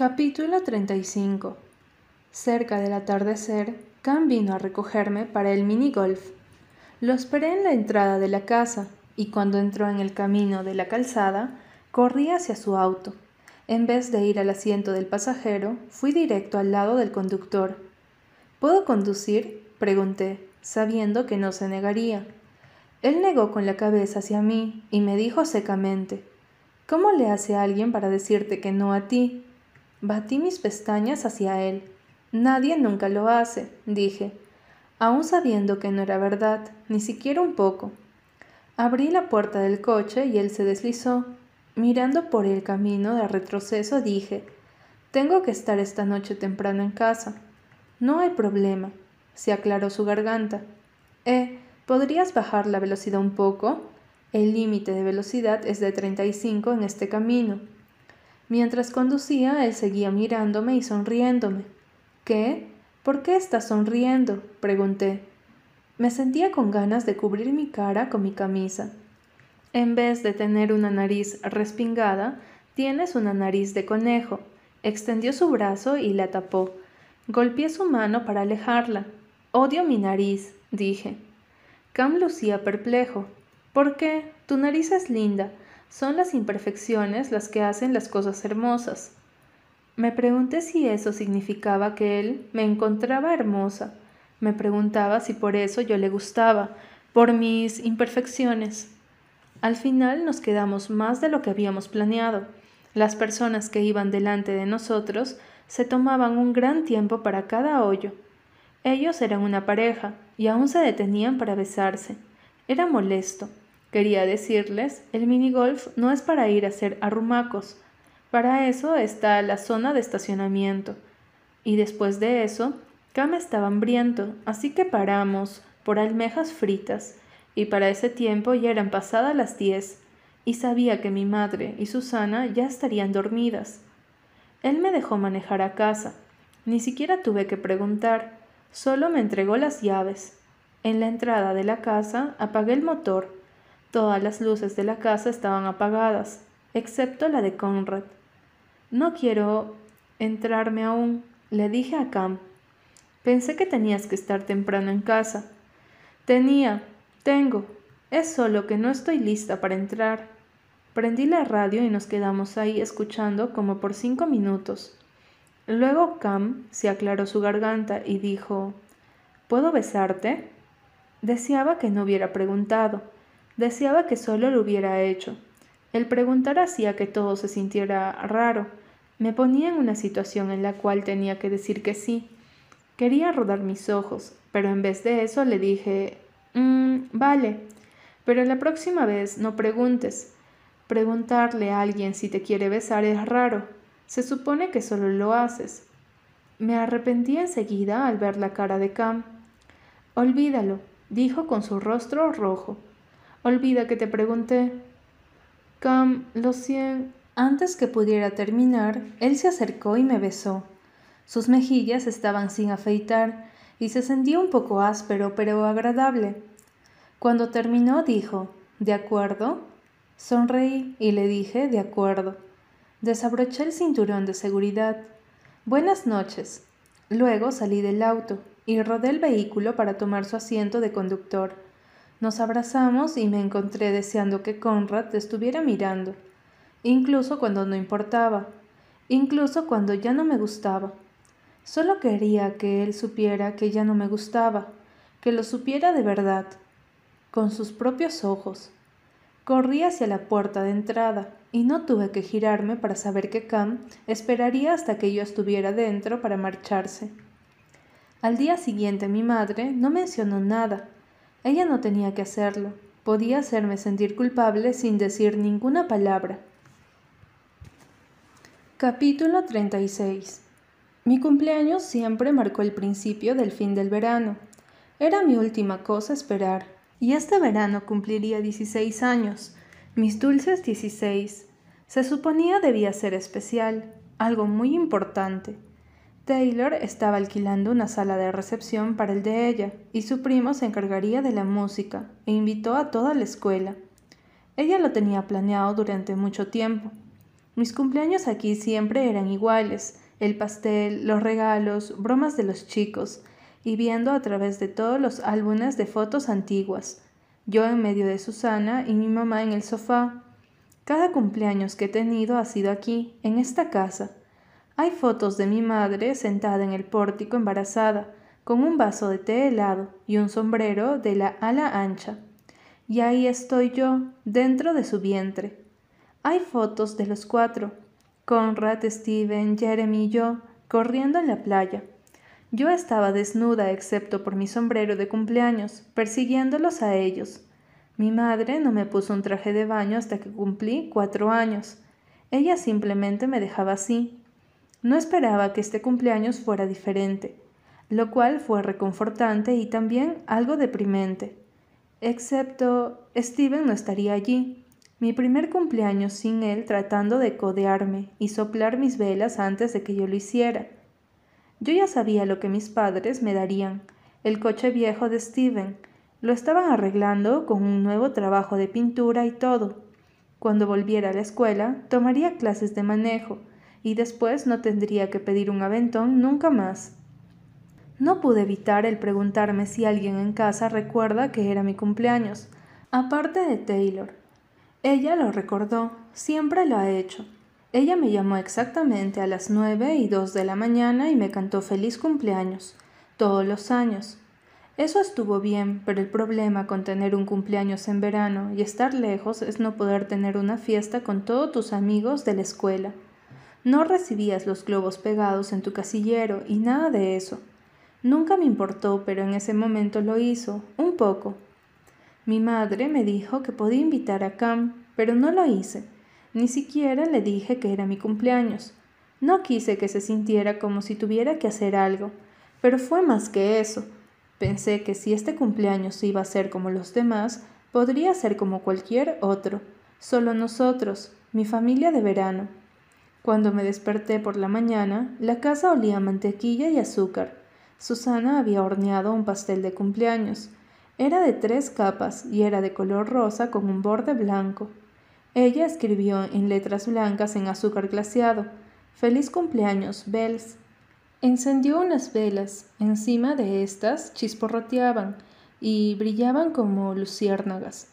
Capítulo 35 Cerca del atardecer, Cam vino a recogerme para el mini golf. Lo esperé en la entrada de la casa y cuando entró en el camino de la calzada, corrí hacia su auto. En vez de ir al asiento del pasajero, fui directo al lado del conductor. ¿Puedo conducir? pregunté, sabiendo que no se negaría. Él negó con la cabeza hacia mí y me dijo secamente, ¿Cómo le hace a alguien para decirte que no a ti? Batí mis pestañas hacia él. Nadie nunca lo hace, dije, aun sabiendo que no era verdad, ni siquiera un poco. Abrí la puerta del coche y él se deslizó. Mirando por el camino de retroceso dije, Tengo que estar esta noche temprano en casa. No hay problema, se aclaró su garganta. Eh, ¿podrías bajar la velocidad un poco? El límite de velocidad es de 35 en este camino. Mientras conducía, él seguía mirándome y sonriéndome. ¿Qué? ¿Por qué estás sonriendo? pregunté. Me sentía con ganas de cubrir mi cara con mi camisa. En vez de tener una nariz respingada, tienes una nariz de conejo. Extendió su brazo y la tapó. Golpeé su mano para alejarla. Odio mi nariz, dije. Cam lucía perplejo. ¿Por qué? Tu nariz es linda. Son las imperfecciones las que hacen las cosas hermosas. Me pregunté si eso significaba que él me encontraba hermosa. Me preguntaba si por eso yo le gustaba, por mis imperfecciones. Al final nos quedamos más de lo que habíamos planeado. Las personas que iban delante de nosotros se tomaban un gran tiempo para cada hoyo. Ellos eran una pareja y aún se detenían para besarse. Era molesto. Quería decirles, el minigolf no es para ir a hacer arrumacos. Para eso está la zona de estacionamiento. Y después de eso, Cam estaba hambriento, así que paramos por almejas fritas. Y para ese tiempo ya eran pasadas las diez, y sabía que mi madre y Susana ya estarían dormidas. Él me dejó manejar a casa. Ni siquiera tuve que preguntar, solo me entregó las llaves. En la entrada de la casa apagué el motor Todas las luces de la casa estaban apagadas, excepto la de Conrad. No quiero entrarme aún, le dije a Cam. Pensé que tenías que estar temprano en casa. Tenía, tengo. Es solo que no estoy lista para entrar. Prendí la radio y nos quedamos ahí escuchando como por cinco minutos. Luego Cam se aclaró su garganta y dijo ¿Puedo besarte? Deseaba que no hubiera preguntado Deseaba que solo lo hubiera hecho. El preguntar hacía que todo se sintiera raro. Me ponía en una situación en la cual tenía que decir que sí. Quería rodar mis ojos, pero en vez de eso le dije, mmm, vale, pero la próxima vez no preguntes. Preguntarle a alguien si te quiere besar es raro. Se supone que solo lo haces. Me arrepentí enseguida al ver la cara de Cam. Olvídalo, dijo con su rostro rojo. Olvida que te pregunté. Cam, lo siento. Antes que pudiera terminar, él se acercó y me besó. Sus mejillas estaban sin afeitar y se sentía un poco áspero pero agradable. Cuando terminó dijo, ¿de acuerdo? Sonreí y le dije, de acuerdo. Desabroché el cinturón de seguridad. Buenas noches. Luego salí del auto y rodé el vehículo para tomar su asiento de conductor. Nos abrazamos y me encontré deseando que Conrad te estuviera mirando, incluso cuando no importaba, incluso cuando ya no me gustaba. Solo quería que él supiera que ya no me gustaba, que lo supiera de verdad, con sus propios ojos. Corrí hacia la puerta de entrada y no tuve que girarme para saber que Cam esperaría hasta que yo estuviera dentro para marcharse. Al día siguiente mi madre no mencionó nada, ella no tenía que hacerlo. Podía hacerme sentir culpable sin decir ninguna palabra. Capítulo 36 Mi cumpleaños siempre marcó el principio del fin del verano. Era mi última cosa esperar. Y este verano cumpliría 16 años. Mis dulces 16. Se suponía debía ser especial, algo muy importante. Taylor estaba alquilando una sala de recepción para el de ella, y su primo se encargaría de la música, e invitó a toda la escuela. Ella lo tenía planeado durante mucho tiempo. Mis cumpleaños aquí siempre eran iguales, el pastel, los regalos, bromas de los chicos, y viendo a través de todos los álbumes de fotos antiguas. Yo en medio de Susana y mi mamá en el sofá. Cada cumpleaños que he tenido ha sido aquí, en esta casa. Hay fotos de mi madre sentada en el pórtico embarazada, con un vaso de té helado y un sombrero de la ala ancha. Y ahí estoy yo, dentro de su vientre. Hay fotos de los cuatro, Conrad, Steven, Jeremy y yo, corriendo en la playa. Yo estaba desnuda excepto por mi sombrero de cumpleaños, persiguiéndolos a ellos. Mi madre no me puso un traje de baño hasta que cumplí cuatro años. Ella simplemente me dejaba así. No esperaba que este cumpleaños fuera diferente, lo cual fue reconfortante y también algo deprimente. Excepto, Steven no estaría allí. Mi primer cumpleaños sin él tratando de codearme y soplar mis velas antes de que yo lo hiciera. Yo ya sabía lo que mis padres me darían, el coche viejo de Steven. Lo estaban arreglando con un nuevo trabajo de pintura y todo. Cuando volviera a la escuela, tomaría clases de manejo y después no tendría que pedir un aventón nunca más. No pude evitar el preguntarme si alguien en casa recuerda que era mi cumpleaños, aparte de Taylor. Ella lo recordó, siempre lo ha hecho. Ella me llamó exactamente a las nueve y dos de la mañana y me cantó feliz cumpleaños, todos los años. Eso estuvo bien, pero el problema con tener un cumpleaños en verano y estar lejos es no poder tener una fiesta con todos tus amigos de la escuela. No recibías los globos pegados en tu casillero y nada de eso. Nunca me importó, pero en ese momento lo hizo, un poco, mi madre me dijo que podía invitar a Cam, pero no lo hice. Ni siquiera le dije que era mi cumpleaños. No quise que se sintiera como si tuviera que hacer algo, pero fue más que eso. Pensé que si este cumpleaños iba a ser como los demás, podría ser como cualquier otro, solo nosotros, mi familia de verano. Cuando me desperté por la mañana, la casa olía a mantequilla y azúcar. Susana había horneado un pastel de cumpleaños. Era de tres capas y era de color rosa con un borde blanco. Ella escribió en letras blancas en azúcar glaciado, Feliz cumpleaños, Bells. Encendió unas velas, encima de estas chisporroteaban y brillaban como luciérnagas.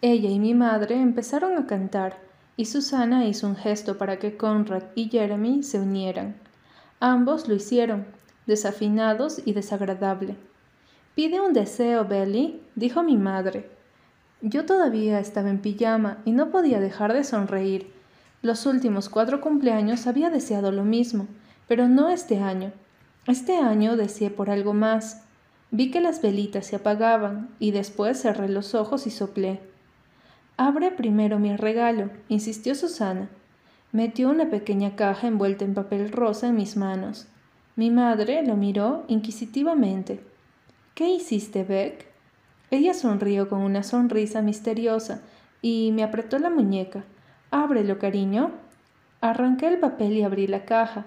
Ella y mi madre empezaron a cantar, y Susana hizo un gesto para que Conrad y Jeremy se unieran. Ambos lo hicieron, desafinados y desagradable. Pide un deseo, Belly, dijo mi madre. Yo todavía estaba en pijama y no podía dejar de sonreír. Los últimos cuatro cumpleaños había deseado lo mismo, pero no este año. Este año deseé por algo más. Vi que las velitas se apagaban y después cerré los ojos y soplé. Abre primero mi regalo, insistió Susana. Metió una pequeña caja envuelta en papel rosa en mis manos. Mi madre lo miró inquisitivamente. ¿Qué hiciste, Beck? Ella sonrió con una sonrisa misteriosa y me apretó la muñeca. Ábrelo, cariño. Arranqué el papel y abrí la caja.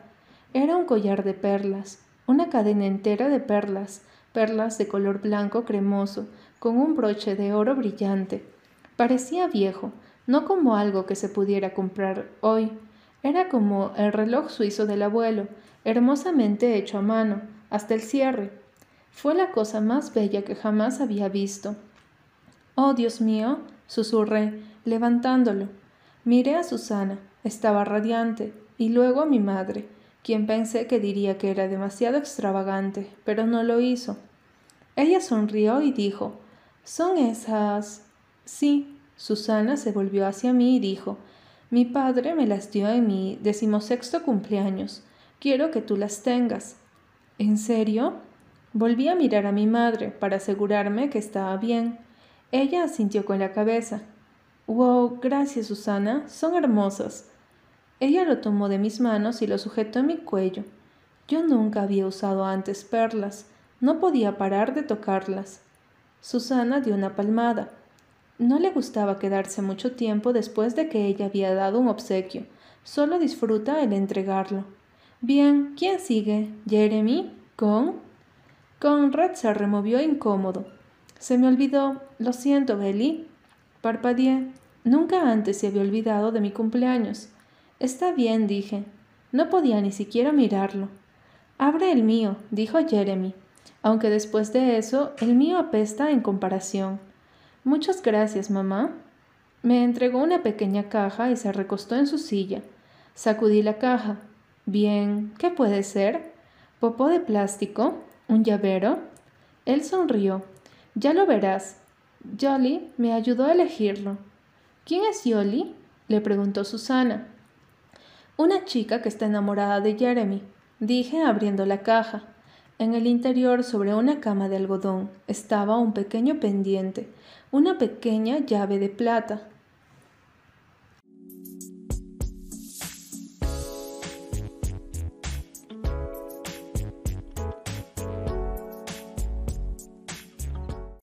Era un collar de perlas, una cadena entera de perlas, perlas de color blanco cremoso, con un broche de oro brillante. Parecía viejo, no como algo que se pudiera comprar hoy. Era como el reloj suizo del abuelo, hermosamente hecho a mano, hasta el cierre, fue la cosa más bella que jamás había visto. Oh, Dios mío, susurré, levantándolo. Miré a Susana, estaba radiante, y luego a mi madre, quien pensé que diría que era demasiado extravagante, pero no lo hizo. Ella sonrió y dijo, ¿Son esas? Sí. Susana se volvió hacia mí y dijo, Mi padre me las dio en mi decimosexto cumpleaños. Quiero que tú las tengas. ¿En serio? Volví a mirar a mi madre para asegurarme que estaba bien. Ella asintió con la cabeza. Wow, gracias, Susana, son hermosas. Ella lo tomó de mis manos y lo sujetó en mi cuello. Yo nunca había usado antes perlas, no podía parar de tocarlas. Susana dio una palmada. No le gustaba quedarse mucho tiempo después de que ella había dado un obsequio. Solo disfruta el entregarlo. Bien, ¿quién sigue? ¿Jeremy? ¿Con? Conrad se removió incómodo. Se me olvidó. Lo siento, Belly. Parpadeé. Nunca antes se había olvidado de mi cumpleaños. Está bien, dije. No podía ni siquiera mirarlo. Abre el mío, dijo Jeremy, aunque después de eso el mío apesta en comparación. Muchas gracias, mamá. Me entregó una pequeña caja y se recostó en su silla. Sacudí la caja. Bien, ¿qué puede ser? ¿Popó de plástico? ¿Un llavero? Él sonrió. Ya lo verás. Jolly me ayudó a elegirlo. ¿Quién es Jolly? le preguntó Susana. Una chica que está enamorada de Jeremy, dije abriendo la caja. En el interior, sobre una cama de algodón, estaba un pequeño pendiente, una pequeña llave de plata,